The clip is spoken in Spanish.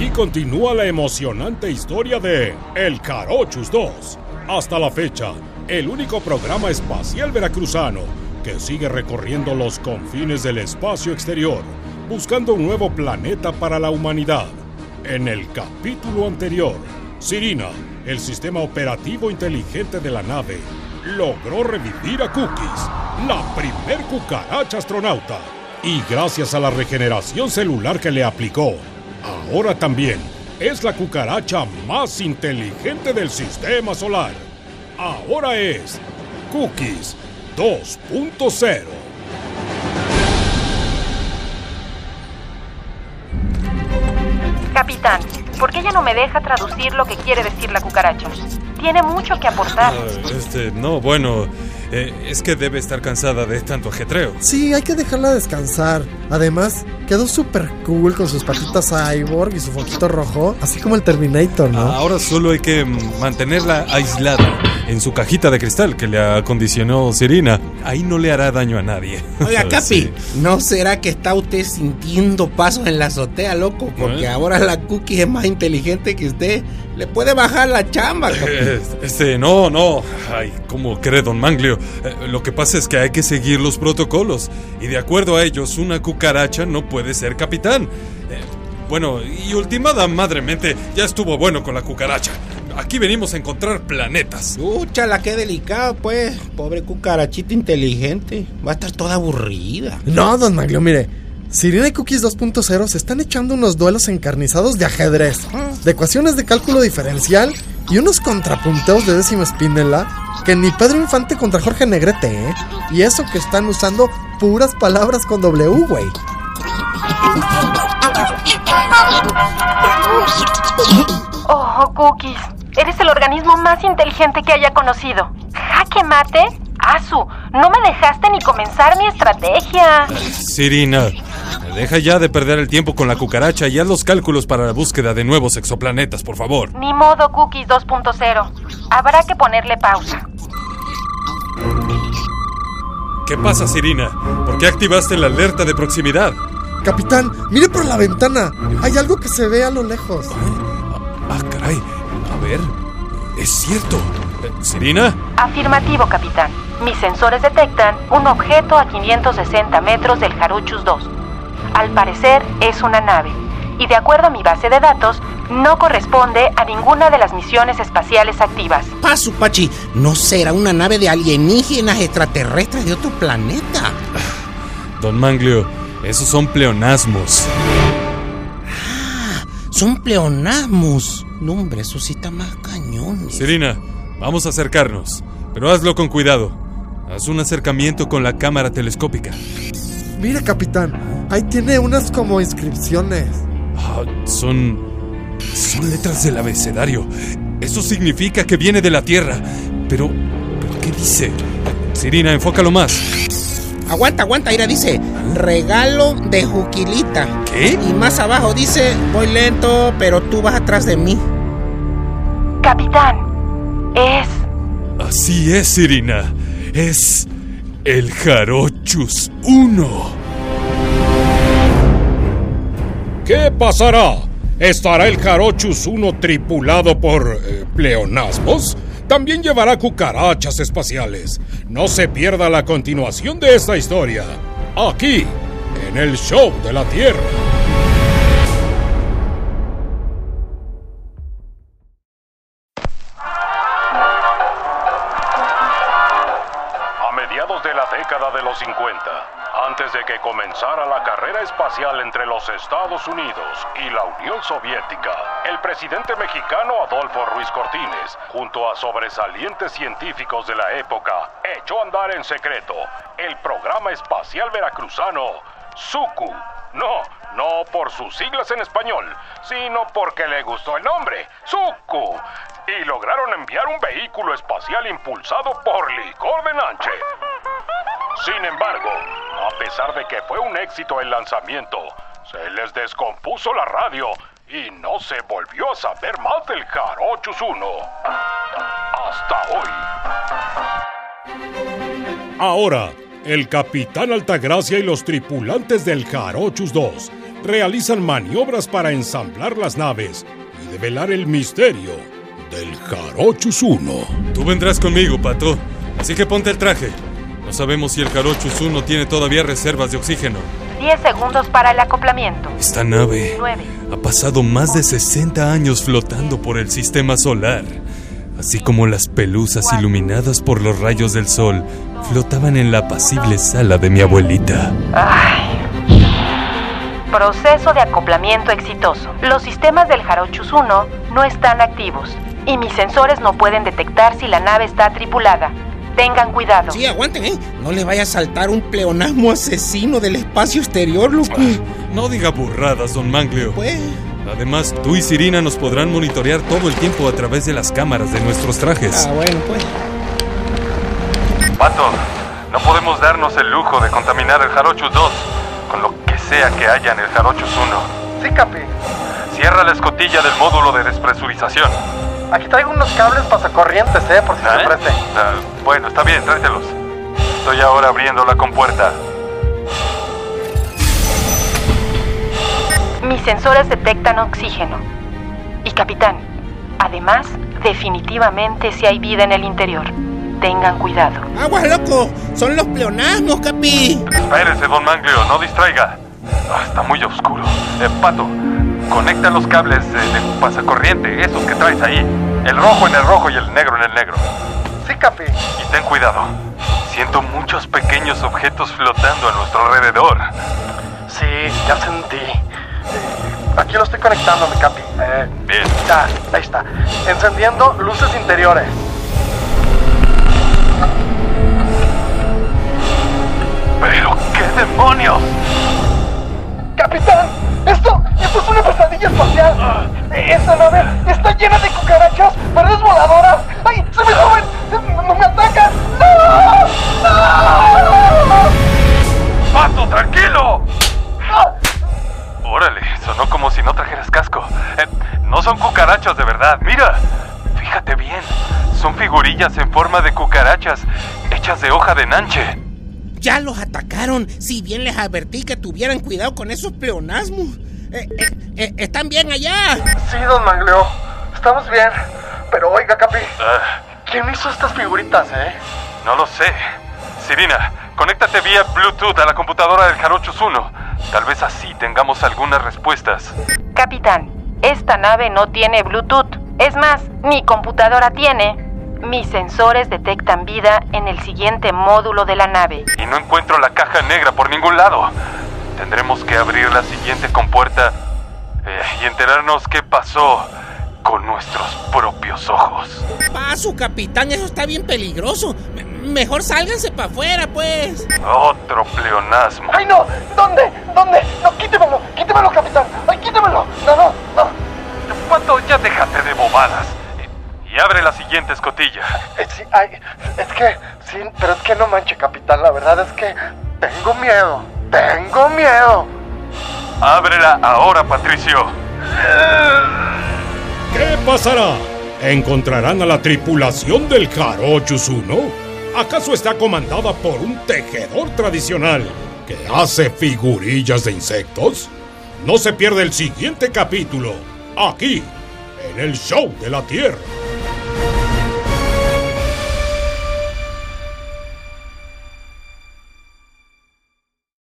Aquí continúa la emocionante historia de El Carochus 2. Hasta la fecha, el único programa espacial veracruzano que sigue recorriendo los confines del espacio exterior, buscando un nuevo planeta para la humanidad. En el capítulo anterior, Sirina, el sistema operativo inteligente de la nave, logró revivir a Cookies, la primer cucaracha astronauta. Y gracias a la regeneración celular que le aplicó, ahora también es la cucaracha más inteligente del sistema solar. Ahora es Cookies 2.0. Capitán, ¿por qué ella no me deja traducir lo que quiere decir la cucaracha? Tiene mucho que aportar. Ah, este, no, bueno, eh, es que debe estar cansada de tanto ajetreo. Sí, hay que dejarla descansar. Además, quedó súper cool con sus patitas cyborg y su foquito rojo, así como el Terminator, ¿no? Ahora solo hay que mantenerla aislada en su cajita de cristal que le acondicionó Serena. Ahí no le hará daño a nadie. Oiga, Capi, ¿no será que está usted sintiendo pasos en la azotea, loco? Porque ahora la cookie es más inteligente que usted. Le puede bajar la chamba. Este, no, no. Ay, ¿cómo cree, don Manglio? Eh, lo que pasa es que hay que seguir los protocolos. Y de acuerdo a ellos, una cucaracha no puede ser capitán. Eh, bueno, y ultimada madremente, ya estuvo bueno con la cucaracha. Aquí venimos a encontrar planetas. la qué delicado, pues. Pobre cucarachita inteligente. Va a estar toda aburrida. No, don Maglio, mire. Sirena y Cookies 2.0 se están echando unos duelos encarnizados de ajedrez, de ecuaciones de cálculo diferencial y unos contrapunteos de décima espínela que ni Pedro Infante contra Jorge Negrete, ¿eh? Y eso que están usando puras palabras con W, güey. Oh, Cookies. Eres el organismo más inteligente que haya conocido. ¿Jaque mate? Asu, no me dejaste ni comenzar mi estrategia. Sirina, deja ya de perder el tiempo con la cucaracha y haz los cálculos para la búsqueda de nuevos exoplanetas, por favor. Ni modo, Cookies 2.0. Habrá que ponerle pausa. ¿Qué pasa, Sirina? ¿Por qué activaste la alerta de proximidad? Capitán, mire por la ventana. Hay algo que se ve a lo lejos. Ah, caray. A ver. Es cierto. ¿Sirina? Afirmativo, capitán. Mis sensores detectan un objeto a 560 metros del Jaruchus 2. Al parecer es una nave. Y de acuerdo a mi base de datos, no corresponde a ninguna de las misiones espaciales activas. Paso, Pachi. ¿No será una nave de alienígenas extraterrestres de otro planeta? Don Manglio, esos son pleonasmos. Ah, son pleonasmos. No, hombre, eso sí está más cañones. Serena, vamos a acercarnos, pero hazlo con cuidado. Haz un acercamiento con la cámara telescópica. Mire, capitán, ahí tiene unas como inscripciones. Ah, son. son letras del abecedario. Eso significa que viene de la Tierra. Pero. ¿pero qué dice? Sirina, enfócalo más. Aguanta, aguanta, Ira dice, regalo de Juquilita. ¿Qué? Y más abajo dice, voy lento, pero tú vas atrás de mí. Capitán, es... Así es, Irina. Es el Jarochus 1. ¿Qué pasará? ¿Estará el Jarochus 1 tripulado por eh, pleonasmos? también llevará cucarachas espaciales. No se pierda la continuación de esta historia, aquí, en el Show de la Tierra. Antes de que comenzara la carrera espacial entre los Estados Unidos y la Unión Soviética, el presidente mexicano Adolfo Ruiz Cortines, junto a sobresalientes científicos de la época, echó a andar en secreto el programa espacial veracruzano SUCU. No, no por sus siglas en español, sino porque le gustó el nombre, SUCU. Y lograron enviar un vehículo espacial impulsado por licor de Nanche sin embargo, a pesar de que fue un éxito el lanzamiento, se les descompuso la radio y no se volvió a saber más del Jarochus 1. Hasta hoy. Ahora, el capitán Altagracia y los tripulantes del Jarochus 2 realizan maniobras para ensamblar las naves y develar el misterio del Jarochus 1. Tú vendrás conmigo, Pato. Así que ponte el traje. No sabemos si el Jarochus 1 tiene todavía reservas de oxígeno. 10 segundos para el acoplamiento. Esta nave 9. ha pasado más de 60 años flotando por el sistema solar. Así como las pelusas iluminadas por los rayos del sol flotaban en la apacible sala de mi abuelita. Ay. Proceso de acoplamiento exitoso. Los sistemas del Jarochus 1 no están activos y mis sensores no pueden detectar si la nave está tripulada. Tengan cuidado. Sí, aguanten, ¿eh? No le vaya a saltar un pleonasmo asesino del espacio exterior, loco. No diga burradas, don Manglio. Pues, Además, tú y Sirina nos podrán monitorear todo el tiempo a través de las cámaras de nuestros trajes. ah, bueno, pues. Pato, no podemos darnos el lujo de contaminar el Jarochus 2 con lo que sea que haya en el Jarochus 1. Sí, Capi. Cierra la escotilla del módulo de despresurización. Aquí traigo unos cables pasacorrientes, ¿eh? Por si se preste. Ah, bueno, está bien, tráetelos. Estoy ahora abriendo la compuerta. Mis sensores detectan oxígeno. Y capitán, además, definitivamente si hay vida en el interior. Tengan cuidado. Aguas, loco. Son los pleonasmos, capi. Espérese, don Manglio, no distraiga. Ah, está muy oscuro. Eh, Pato, conecta los cables eh, de pasacorriente, esos que traes ahí. El rojo en el rojo y el negro en el negro. Sí, Capi. Y ten cuidado. Siento muchos pequeños objetos flotando a nuestro alrededor. Sí, ya sentí. Eh, Aquí lo estoy conectando, mi Capi. Eh, Bien. ya, ahí está. Encendiendo luces interiores. ¿Pero qué demonios? ¡Capitán! ¡Esto! ¡Esto es una pesadilla espacial! ¡Esa nave está llena de cucarachas, verdes voladoras! ¡Ay! ¡Se me suben! ¡No me atacan! ¡No! ¡No! ¡Pato, tranquilo! ¡Ah! Órale, sonó como si no trajeras casco. Eh, no son cucarachas de verdad, mira. Fíjate bien, son figurillas en forma de cucarachas, hechas de hoja de nanche. Ya los atacaron. Si bien les advertí que tuvieran cuidado con esos pleonasmos. Eh, eh, eh, ¿Están bien allá? Sí, don Mangleo. Estamos bien. Pero oiga, Capi. Ah, ¿Quién hizo estas figuritas, eh? no lo sé. Sirina, conéctate vía Bluetooth a la computadora del Jarochus 1. Tal vez así tengamos algunas respuestas. Capitán, esta nave no tiene Bluetooth. Es más, mi computadora tiene. Mis sensores detectan vida en el siguiente módulo de la nave. Y no encuentro la caja negra por ningún lado. Tendremos que abrir la siguiente compuerta eh, y enterarnos qué pasó con nuestros propios ojos. Paso, capitán. Eso está bien peligroso. Me- mejor sálganse para afuera, pues. Otro pleonasmo. ¡Ay, no! ¿Dónde? ¿Dónde? No, quítemelo, quítemelo, capitán. ¡Ay, quítemelo! No, no, no. Pato, ya déjate de bobadas. Y abre la siguiente escotilla. Eh, sí, ay, es que, sí, pero es que no manche, capitán. La verdad es que tengo miedo. Tengo miedo. Ábrela ahora, Patricio. ¿Qué pasará? ¿Encontrarán a la tripulación del Jarochus 1? ¿Acaso está comandada por un tejedor tradicional que hace figurillas de insectos? No se pierde el siguiente capítulo, aquí, en el Show de la Tierra.